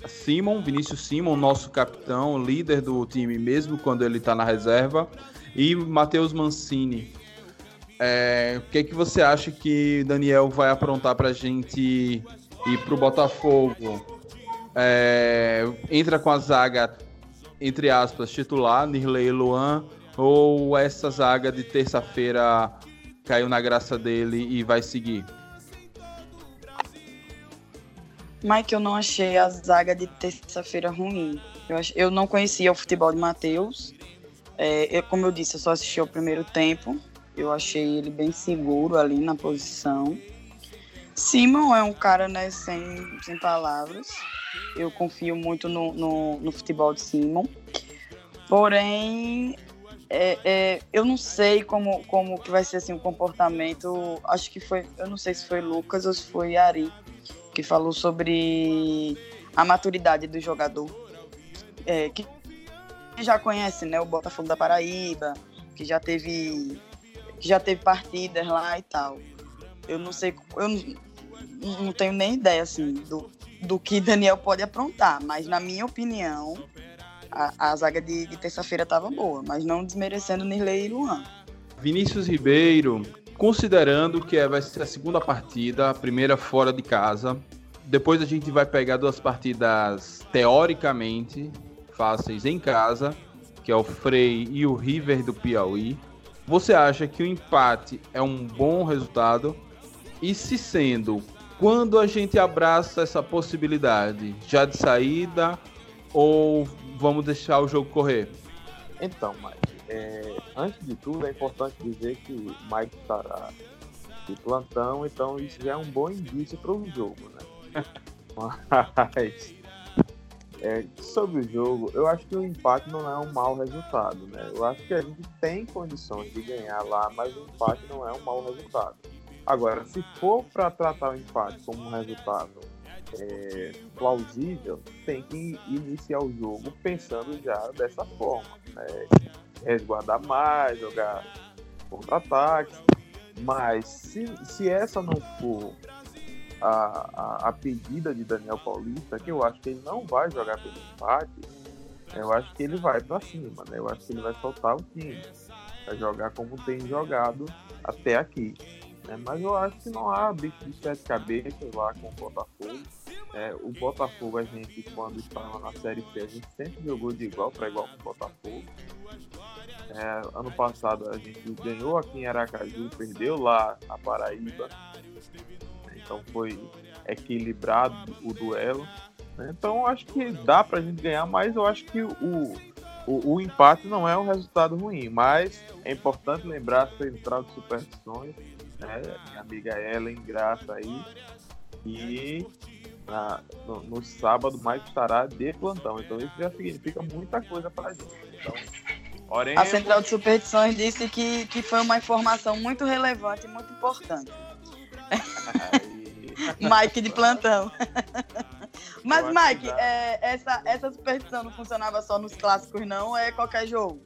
Simon, Vinícius Simon, nosso capitão, líder do time mesmo quando ele está na reserva, e Matheus Mancini. É, o que, que você acha que Daniel vai aprontar para a gente ir para o Botafogo? é, entra com a zaga, entre aspas, titular, Nirley e Luan, ou essa zaga de terça-feira caiu na graça dele e vai seguir? Mike, eu não achei a zaga de terça-feira ruim. Eu, ach... eu não conhecia o futebol de Matheus. É, eu, como eu disse, eu só assisti o primeiro tempo. Eu achei ele bem seguro ali na posição. Simon é um cara, né, sem, sem palavras. Eu confio muito no, no, no futebol de Simon. Porém, é, é, eu não sei como, como que vai ser assim, o comportamento. Acho que foi, eu não sei se foi Lucas ou se foi Ari, que falou sobre a maturidade do jogador. É, que já conhece né, o Botafogo da Paraíba, que já teve que já teve partidas lá e tal. Eu não sei, eu não, não tenho nem ideia assim do, do que Daniel pode aprontar, mas na minha opinião, a, a zaga de, de terça-feira estava boa, mas não desmerecendo Nirley e Luan. Vinícius Ribeiro, considerando que é, vai ser a segunda partida, a primeira fora de casa, depois a gente vai pegar duas partidas teoricamente fáceis em casa, que é o Frei e o River do Piauí. Você acha que o empate é um bom resultado? E se sendo, quando a gente abraça essa possibilidade? Já de saída ou vamos deixar o jogo correr? Então, Mike, é, antes de tudo é importante dizer que o Mike estará de plantão, então isso já é um bom indício para o jogo, né? Mas é, sobre o jogo, eu acho que o empate não é um mau resultado, né? Eu acho que a gente tem condições de ganhar lá, mas o empate não é um mau resultado. Agora, se for para tratar o empate como um resultado é, plausível, tem que iniciar o jogo pensando já dessa forma. Né? Resguardar mais, jogar contra-ataques. Mas se, se essa não for a, a, a, pedida de Daniel Paulista, que eu acho que ele não vai jogar pelo empate, eu acho que ele vai para cima, né? Eu acho que ele vai soltar o time. Vai jogar como tem jogado até aqui. Né? Mas eu acho que não há bicho de sete cabeças lá com o Botafogo. É, o Botafogo, a gente, quando estava na Série C, a gente sempre jogou de igual para igual com o Botafogo. É, ano passado a gente ganhou aqui em Aracaju, perdeu lá a Paraíba. Então foi equilibrado o duelo. Né? Então acho que dá para a gente ganhar, mas eu acho que o, o, o, empate não é um resultado ruim. Mas é importante lembrar a central de superstições né? Minha amiga Ellen Graça aí. E na, no, no, sábado Mike estará de plantão. Então isso já significa muita coisa pra gente. Então, oremos... A Central de Superstições disse que, que foi uma informação muito relevante e muito importante. Mike de plantão. Mas, Mike, é, essa, essa superstição não funcionava só nos clássicos, não? É qualquer jogo?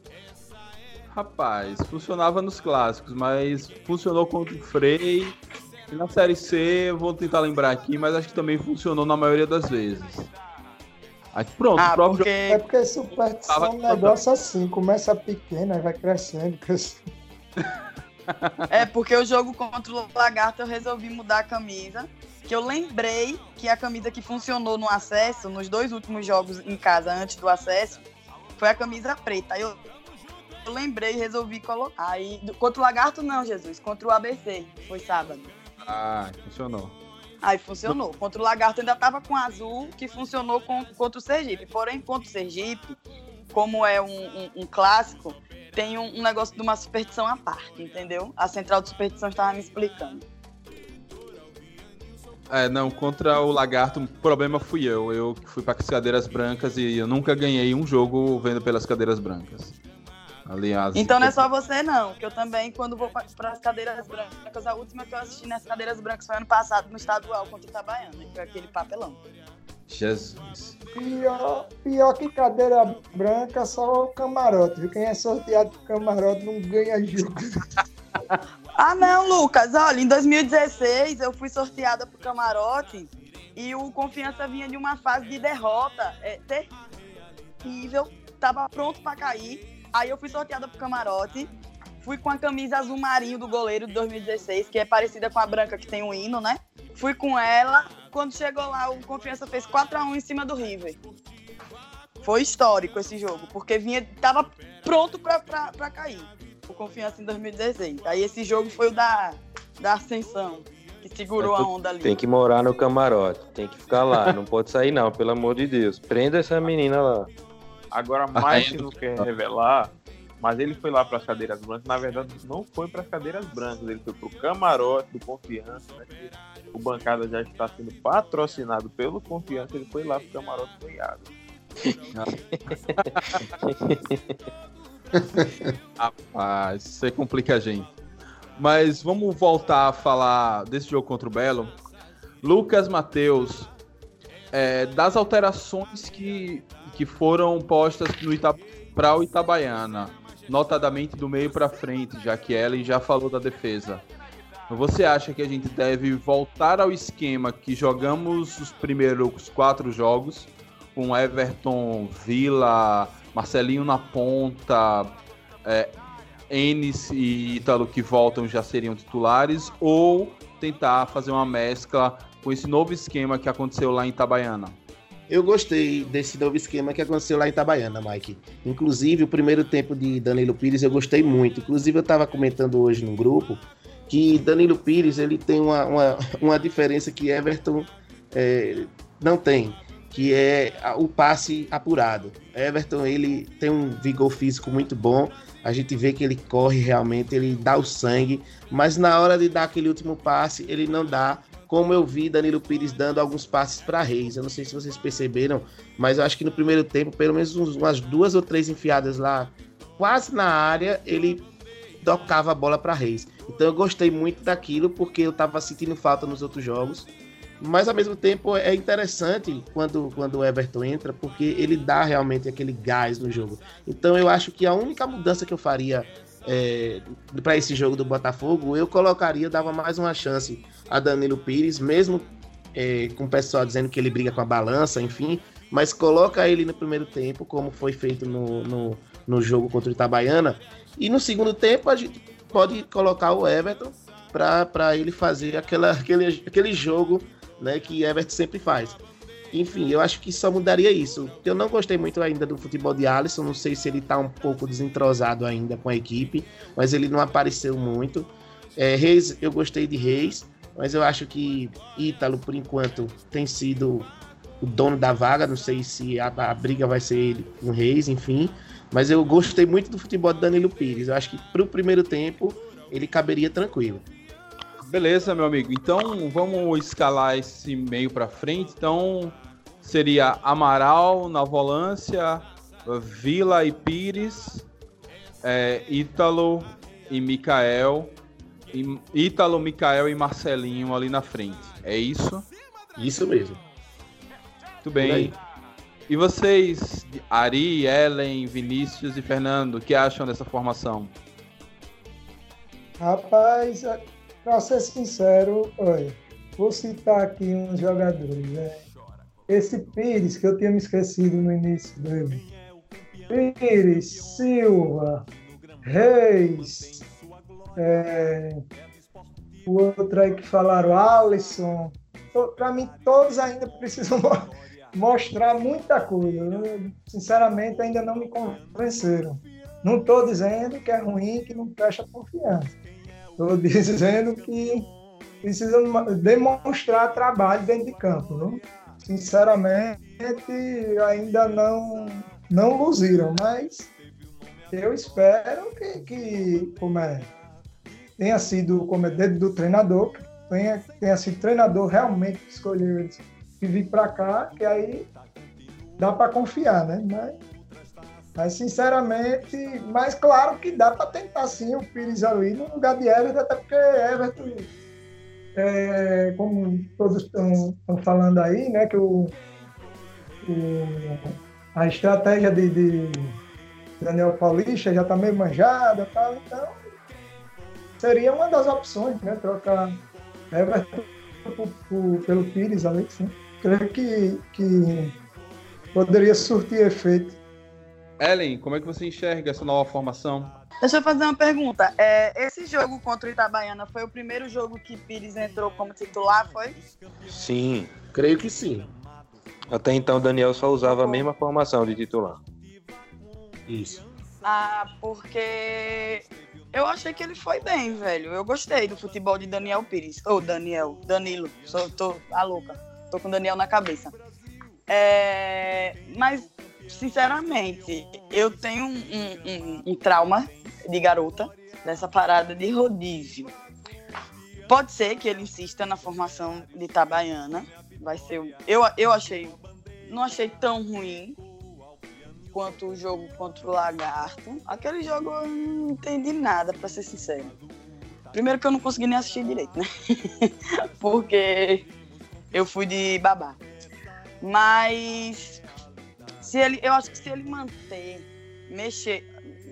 Rapaz, funcionava nos clássicos, mas funcionou contra o Frei. E na Série C, vou tentar lembrar aqui, mas acho que também funcionou na maioria das vezes. Aí pronto, ah, porque... Jogo... É porque superstição é um negócio assim, começa pequeno, vai crescendo, crescendo. É porque o jogo contra o Lagarto eu resolvi mudar a camisa. Que eu lembrei que a camisa que funcionou no acesso, nos dois últimos jogos em casa antes do acesso, foi a camisa preta. Aí eu eu lembrei e resolvi colocar. Aí, contra o Lagarto, não, Jesus. Contra o ABC, foi sábado. Ah, funcionou. Aí funcionou. Contra o Lagarto ainda tava com azul, que funcionou com, contra o Sergipe. Porém, contra o Sergipe, como é um, um, um clássico, tem um, um, negócio de uma superstição à parte, entendeu? A central de superstição estava me explicando. É, não, contra o Lagarto, o problema fui eu. Eu fui para as cadeiras brancas e eu nunca ganhei um jogo vendo pelas cadeiras brancas. Aliás. Então não é só você, não, que eu também, quando vou para as cadeiras brancas, a última que eu assisti nas cadeiras brancas foi ano passado no estadual contra o Itabaiana, né? foi aquele papelão. Jesus. Pior, pior que cadeira branca, só o camarote. Viu? Quem é sorteado pro camarote não ganha jogo. ah, não, Lucas. Olha, em 2016 eu fui sorteada pro camarote e o Confiança vinha de uma fase de derrota é, terrível. Tava pronto para cair Aí eu fui sorteada pro camarote. Fui com a camisa azul marinho do goleiro de 2016, que é parecida com a branca que tem o um hino, né? Fui com ela. Quando chegou lá, o Confiança fez 4x1 em cima do River. Foi histórico esse jogo, porque vinha, tava pronto pra cair. O Confiança em 2016. Aí esse jogo foi o da, da Ascensão, que segurou a onda ali. Tem que morar no camarote, tem que ficar lá, não pode sair não, pelo amor de Deus. Prenda essa menina lá. Agora, mais que não quer revelar, mas ele foi lá para as cadeiras brancas. Na verdade, não foi para as cadeiras brancas, ele foi para o camarote do Confiança. Né? O bancada já está sendo patrocinado pelo Confiança. Ele foi lá para o camarote do Iago. Rapaz, aí complica a gente. Mas vamos voltar a falar desse jogo contra o Belo. Lucas Matheus, é, das alterações que que foram postas para o Itabaiana. notadamente do meio para frente, já que Ellen já falou da defesa. Você acha que a gente deve voltar ao esquema que jogamos os primeiros quatro jogos, com Everton, Vila, Marcelinho na ponta, é, Enes e Ítalo que voltam já seriam titulares, ou tentar fazer uma mescla com esse novo esquema que aconteceu lá em Itabaiana? Eu gostei desse novo esquema que aconteceu lá em Itabaiana, Mike. Inclusive, o primeiro tempo de Danilo Pires eu gostei muito. Inclusive, eu estava comentando hoje no grupo que Danilo Pires ele tem uma, uma, uma diferença que Everton é, não tem, que é o passe apurado. Everton ele tem um vigor físico muito bom, a gente vê que ele corre realmente, ele dá o sangue, mas na hora de dar aquele último passe, ele não dá como eu vi Danilo Pires dando alguns passes para Reis. Eu não sei se vocês perceberam, mas eu acho que no primeiro tempo, pelo menos umas duas ou três enfiadas lá, quase na área, ele tocava a bola para Reis. Então eu gostei muito daquilo porque eu estava sentindo falta nos outros jogos. Mas ao mesmo tempo é interessante quando, quando o Everton entra, porque ele dá realmente aquele gás no jogo. Então eu acho que a única mudança que eu faria é, para esse jogo do Botafogo, eu colocaria, dava mais uma chance a Danilo Pires, mesmo é, com o pessoal dizendo que ele briga com a balança, enfim, mas coloca ele no primeiro tempo, como foi feito no, no, no jogo contra o Itabaiana, e no segundo tempo a gente pode colocar o Everton para ele fazer aquela, aquele, aquele jogo né, que Everton sempre faz. Enfim, eu acho que só mudaria isso. Eu não gostei muito ainda do futebol de Alisson, não sei se ele está um pouco desentrosado ainda com a equipe, mas ele não apareceu muito. É, Reis, eu gostei de Reis, mas eu acho que Ítalo, por enquanto, tem sido o dono da vaga. Não sei se a, a briga vai ser ele com Reis, enfim. Mas eu gostei muito do futebol de Danilo Pires. Eu acho que para o primeiro tempo ele caberia tranquilo. Beleza, meu amigo. Então vamos escalar esse meio para frente. Então seria Amaral na volância, Vila e Pires, é, Ítalo e Mikael, Ítalo, Mikael e Marcelinho ali na frente. É isso? Isso mesmo. Muito bem. E vocês, Ari, Ellen, Vinícius e Fernando, o que acham dessa formação? Rapaz, para ser sincero, olha, vou citar aqui uns jogadores. Né? Esse Pires, que eu tinha me esquecido no início dele. Pires, Silva, Reis, é, o outro aí que falaram, Alisson. Para mim, todos ainda precisam mostrar muita coisa. Eu, sinceramente, ainda não me convenceram. Não estou dizendo que é ruim, que não presta confiança. Estou dizendo que precisam demonstrar trabalho dentro de campo. Não? Sinceramente, ainda não, não luziram, mas eu espero que, que como é, tenha sido como é dedo do treinador, tenha, tenha sido treinador realmente que escolheu eles e vir para cá, que aí dá para confiar, né? Mas, mas, sinceramente, mas claro que dá para tentar sim o Pires ali no lugar de Everton, até porque Everton, é, como todos estão falando aí, né? Que o, o a estratégia de, de Daniel Paulista já está meio manjada, tal, então seria uma das opções, né? Trocar Everton pelo Pires ali, sim. Creio que, que poderia surtir efeito. Ellen, como é que você enxerga essa nova formação? Deixa eu fazer uma pergunta. É, esse jogo contra o Itabaiana foi o primeiro jogo que Pires entrou como titular, foi? Sim, creio que sim. Até então, Daniel só usava a mesma formação de titular. Isso. Ah, porque eu achei que ele foi bem, velho. Eu gostei do futebol de Daniel Pires. Ou oh, Daniel, Danilo. Sou, tô a louca. Tô com Daniel na cabeça. É, mas, sinceramente, eu tenho um, um, um, trauma de garota dessa parada de rodízio. Pode ser que ele insista na formação de Itabaiana. Vai ser. Eu, eu achei. Não achei tão ruim quanto o jogo contra o Lagarto. Aquele jogo eu não entendi nada, para ser sincero. Primeiro que eu não consegui nem assistir direito, né? Porque eu fui de babá. Mas se ele, eu acho que se ele manter, mexer,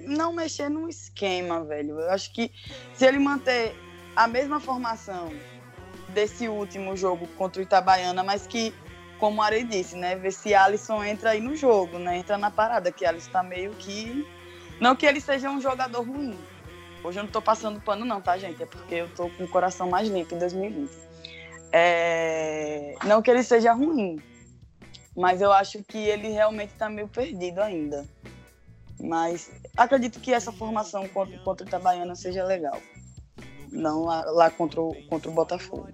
não mexer no esquema, velho. Eu acho que se ele manter a mesma formação desse último jogo contra o Itabaiana, mas que, como o Ari disse, né? Ver se Alisson entra aí no jogo, né? Entra na parada, que Alisson tá meio que. Não que ele seja um jogador ruim. Hoje eu não tô passando pano, não, tá, gente? É porque eu tô com o coração mais limpo em 2020. É... Não que ele seja ruim, mas eu acho que ele realmente tá meio perdido ainda. Mas acredito que essa formação contra, contra o Itabaiana seja legal. Não lá, lá contra, o, contra o Botafogo.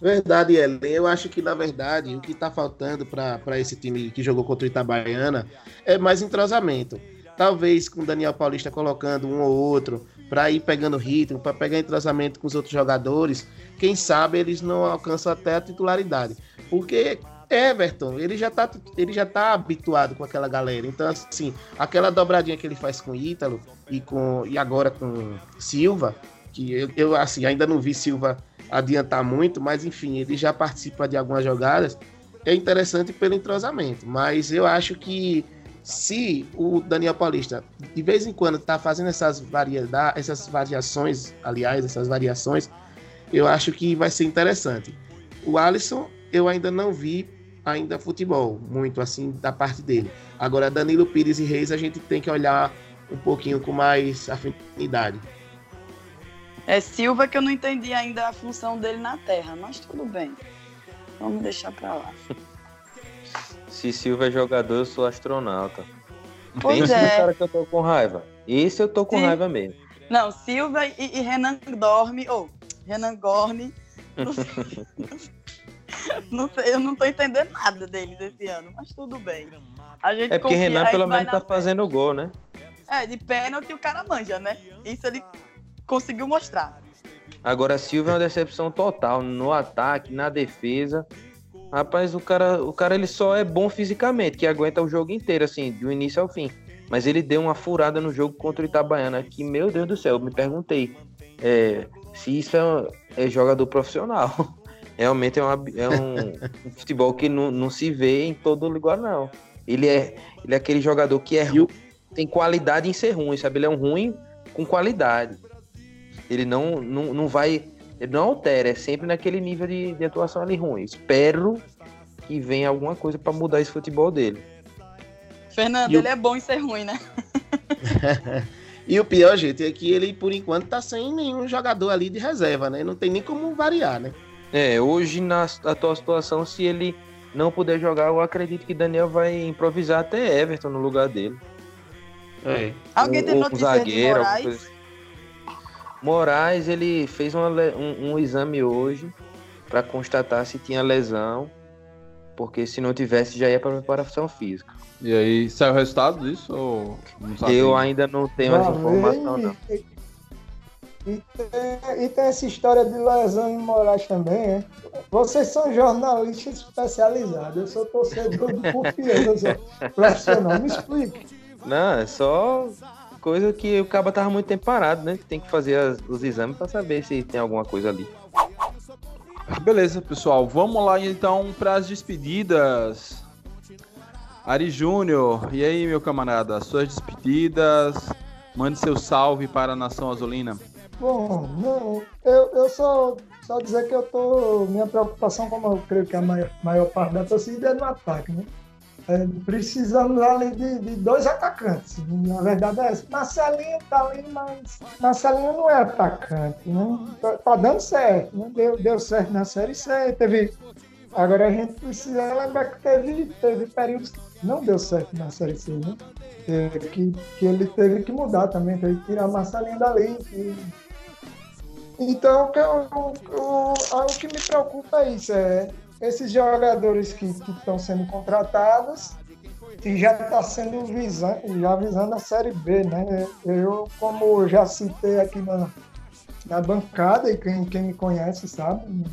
Verdade, Ellen. Eu acho que, na verdade, o que está faltando para esse time que jogou contra o Itabaiana é mais entrosamento. Talvez com o Daniel Paulista colocando um ou outro para ir pegando ritmo, para pegar entrosamento com os outros jogadores, quem sabe eles não alcançam até a titularidade. Porque Everton, ele já tá, ele já tá habituado com aquela galera. Então, assim, aquela dobradinha que ele faz com Ítalo e, com, e agora com Silva, que eu, eu, assim, ainda não vi Silva adiantar muito, mas enfim, ele já participa de algumas jogadas. É interessante pelo entrosamento, mas eu acho que se o Daniel Paulista de vez em quando tá fazendo essas variedades, essas variações, aliás, essas variações, eu acho que vai ser interessante. O Alisson eu ainda não vi ainda futebol, muito assim da parte dele. Agora, Danilo Pires e Reis, a gente tem que olhar um pouquinho com mais afinidade. É Silva que eu não entendi ainda a função dele na Terra, mas tudo bem. Vamos deixar pra lá. Se Silva é jogador, eu sou astronauta. Pois Esse é. cara que eu tô com raiva. Esse eu tô com Sim. raiva mesmo. Não, Silva e, e Renan dorme, ou Renan Gorne. Não sei, não sei, eu não tô entendendo nada dele desse ano, mas tudo bem. A gente É porque confia, Renan pelo menos tá fé. fazendo gol, né? É, de pênalti o cara manja, né? Isso ele conseguiu mostrar. Agora Silva é uma decepção total no ataque, na defesa. Rapaz, o cara, o cara ele só é bom fisicamente, que aguenta o jogo inteiro assim, do início ao fim. Mas ele deu uma furada no jogo contra o Itabaiana que, meu Deus do céu, eu me perguntei é, se isso é, é jogador profissional. Realmente é, uma- é um, um futebol que não, não se vê em todo lugar, não. Ele é, ele é aquele jogador que é o- tem qualidade em ser ruim, sabe? Ele é um ruim com qualidade. Ele não, não, não vai. Ele não altera, é sempre naquele nível de, de atuação ali ruim. Espero que venha alguma coisa para mudar esse futebol dele. Fernando, E o- ele é bom em ser ruim, né? E o pior, gente, é que ele, por enquanto, tá sem nenhum jogador ali de reserva, né? Não tem nem como variar, né? É, hoje na atual situação, se ele não puder jogar, eu acredito que Daniel vai improvisar até Everton no lugar dele. É. Alguém tem notícia de zagueiro, alguma Moraes? Moraes, ele fez uma um, um exame hoje para constatar se tinha lesão, porque se não tivesse já ia para preparação física. E aí, saiu o resultado disso ou não sabe? Eu ainda não tenho essa Lá informação, não. E, e tem, e tem essa história de lesão em Moraes também, é? Vocês são jornalistas especializados, eu sou torcedor do confiança, profissional. Me explique. Não, é só coisa que o cabo tava muito tempo parado, né? Tem que fazer as- os exames para saber se tem alguma coisa ali. Beleza, pessoal. Vamos lá então para as despedidas. Ari Júnior, e aí, meu camarada? Suas despedidas. Mande seu salve para a nação azulina. Bom, não, eu, eu só, só dizer que eu tô. Minha preocupação, como eu creio que a maior, maior parte da torcida é no ataque, né? É, precisamos ali de, de dois atacantes. Na verdade é essa. Marcelinho tá ali, mas Marcelinho não é atacante, né? Tá, tá dando certo, né? Deu, deu certo na série C, teve. Agora a gente precisa lembrar que teve, teve períodos que não deu certo na série C, né? É, que, que ele teve que mudar também, teve que tirar Marcelinho dali. que- Então, o eu, o, o que me preocupa é isso, é esses jogadores que estão sendo contratados e já está sendo visando, já visando a Série B, né? Eu, como já citei aqui na, na bancada, e quem, quem me conhece sabe,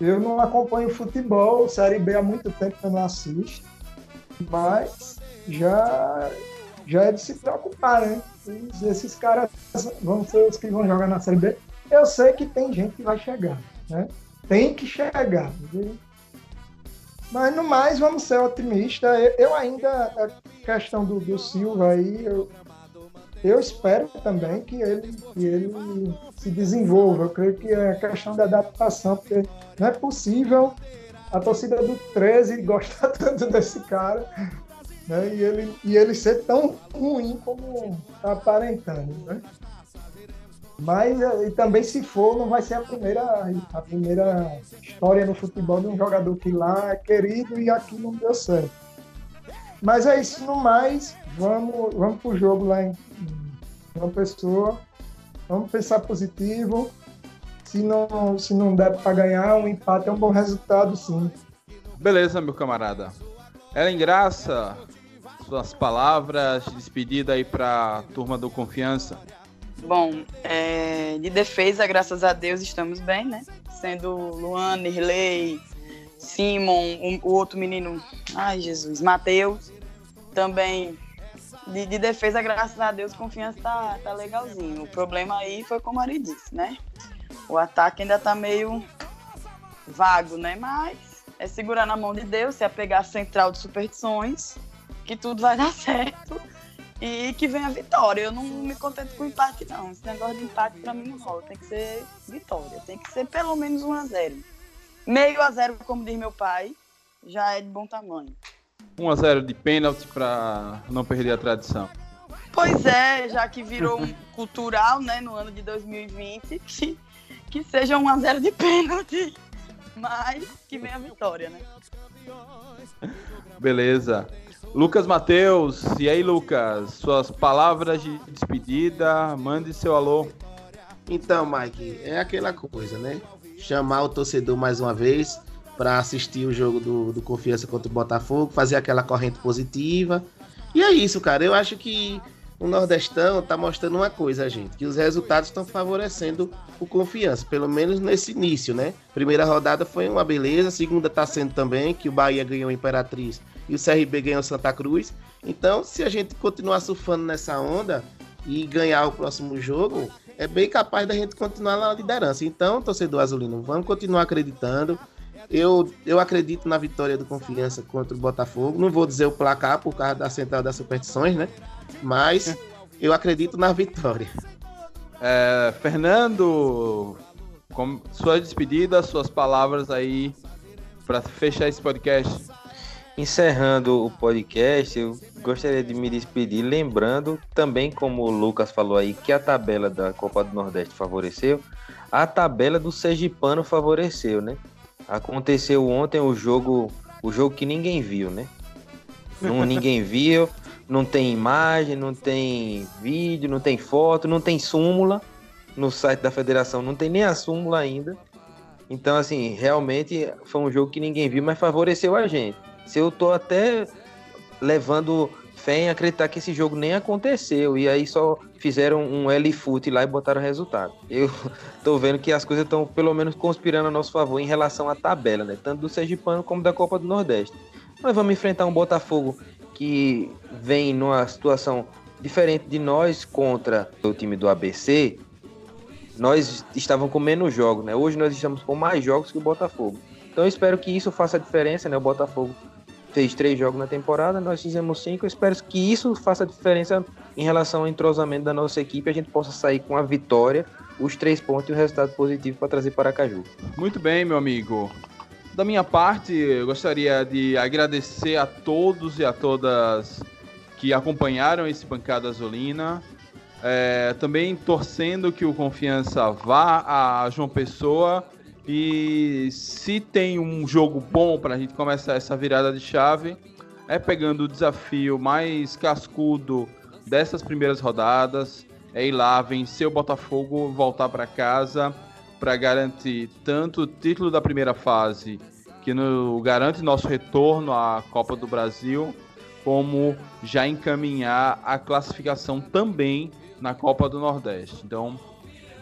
eu não acompanho futebol, Série B há muito tempo que eu não assisto, mas já, já é de se preocupar, né? Esses caras vão ser os que vão jogar na Série B. Eu sei que tem gente que vai chegar, né? Tem que chegar. viu? Mas no mais, vamos ser otimistas. Eu, eu ainda, a questão do, do Silva aí, eu, eu espero também que ele, que ele se desenvolva. Eu creio que é questão da adaptação, porque não é possível a torcida do 13 gostar tanto desse cara né? e, ele, e ele ser tão ruim como está aparentando. Né? Mas e também se for, não vai ser a primeira, a primeira história no futebol de um jogador que lá é querido e aqui não deu certo. Mas é isso, no mais, vamos, vamos pro jogo lá em, uma pessoa. Vamos pensar positivo. Se não, se não der para ganhar, um empate é um bom resultado, sim. Beleza, meu camarada. Ellen Graça, suas palavras de despedida aí para turma do Confiança. Bom, é, de defesa, graças a Deus, estamos bem, né? Sendo Luan, Nirley, Simon, um, o outro menino, ai Jesus, Matheus. Também de, de, defesa, graças a Deus, confiança tá, tá legalzinho. O problema aí foi como Ari disse, né? O ataque ainda tá meio vago, né? Mas é segurar na mão de Deus, se apegar a central de superstições, que tudo vai dar certo e que venha a vitória. Eu não me contento com empate, não. Esse negócio de empate pra mim não rola. Tem que ser vitória. Tem que ser pelo menos 1 a 0 Meio a zero, como diz meu pai, já é de bom tamanho. 1 a 0 de pênalti para não perder a tradição. Pois é, já que virou um cultural, né, no ano de 2020, que, que seja 1 a 0 de pênalti, mas que venha a vitória, né? Beleza. Lucas Mateus, e aí, Lucas? Suas palavras de despedida, mande seu alô. Então, Mike, é aquela coisa, né? Chamar o torcedor mais uma vez para assistir o jogo do, do Confiança contra o Botafogo, fazer aquela corrente positiva. E é isso, cara. Eu acho que o Nordestão tá mostrando uma coisa, gente, que os resultados estão favorecendo o Confiança, pelo menos nesse início, né? Primeira rodada foi uma beleza, segunda tá sendo também, que o Bahia ganhou a Imperatriz e o CRB ganhou Santa Cruz. Então, se a gente continuar surfando nessa onda e ganhar o próximo jogo, é bem capaz da gente continuar na liderança. Então, torcedor azulino, vamos continuar acreditando. Eu, eu acredito na vitória do Confiança contra o Botafogo. Não vou dizer o placar por causa da central das superstições, né? Mas eu acredito na vitória. É, Fernando, com sua despedida, suas palavras aí para fechar esse podcast. Encerrando o podcast, eu gostaria de me despedir lembrando também, como o Lucas falou aí, que a tabela da Copa do Nordeste favoreceu, a tabela do Sergipano favoreceu, né? Aconteceu ontem o jogo, o jogo que ninguém viu, né? Não, ninguém viu, não tem imagem, não tem vídeo, não tem foto, não tem súmula no site da federação, não tem nem a súmula ainda. Então, assim, realmente foi um jogo que ninguém viu, mas favoreceu a gente. Se eu tô até levando fé em acreditar que esse jogo nem aconteceu e aí só fizeram um L-Foot lá e botaram resultado. Eu tô vendo que as coisas estão pelo menos conspirando a nosso favor em relação à tabela, né? Tanto do Sergipano como da Copa do Nordeste. Nós vamos enfrentar um Botafogo que vem numa situação diferente de nós contra o time do ABC. Nós estávamos com menos jogos, né? Hoje nós estamos com mais jogos que o Botafogo. Então eu espero que isso faça a diferença, né? O Botafogo fez três jogos na temporada, nós fizemos cinco. Eu espero que isso faça diferença em relação ao entrosamento da nossa equipe, a gente possa sair com a vitória, os três pontos e o resultado positivo para trazer para Caju. Muito bem, meu amigo. Da minha parte, eu gostaria de agradecer a todos e a todas que acompanharam esse Bancada Azulina. É, também torcendo que o Confiança vá a João Pessoa e se tem um jogo bom para a gente começar essa virada de chave, é pegando o desafio mais cascudo dessas primeiras rodadas, é ir lá, vencer o Botafogo, voltar para casa para garantir tanto o título da primeira fase, que no, garante nosso retorno à Copa do Brasil, como já encaminhar a classificação também na Copa do Nordeste. Então,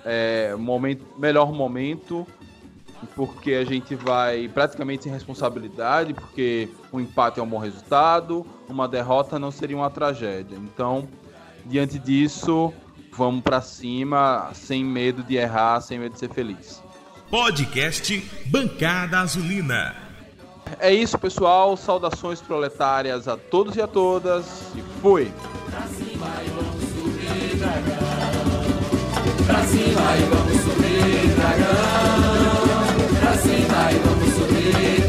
é momento, melhor momento porque a gente vai praticamente sem responsabilidade, porque um empate é um bom resultado, uma derrota não seria uma tragédia. Então, diante disso, vamos para cima, sem medo de errar, sem medo de ser feliz. Podcast Bancada Azulina. É isso, pessoal. Saudações proletárias a todos e a todas. E fui. Pra cima e vamos subir. Dragão. Pra cima e vamos subir, dragão dançar e vamos sorrir.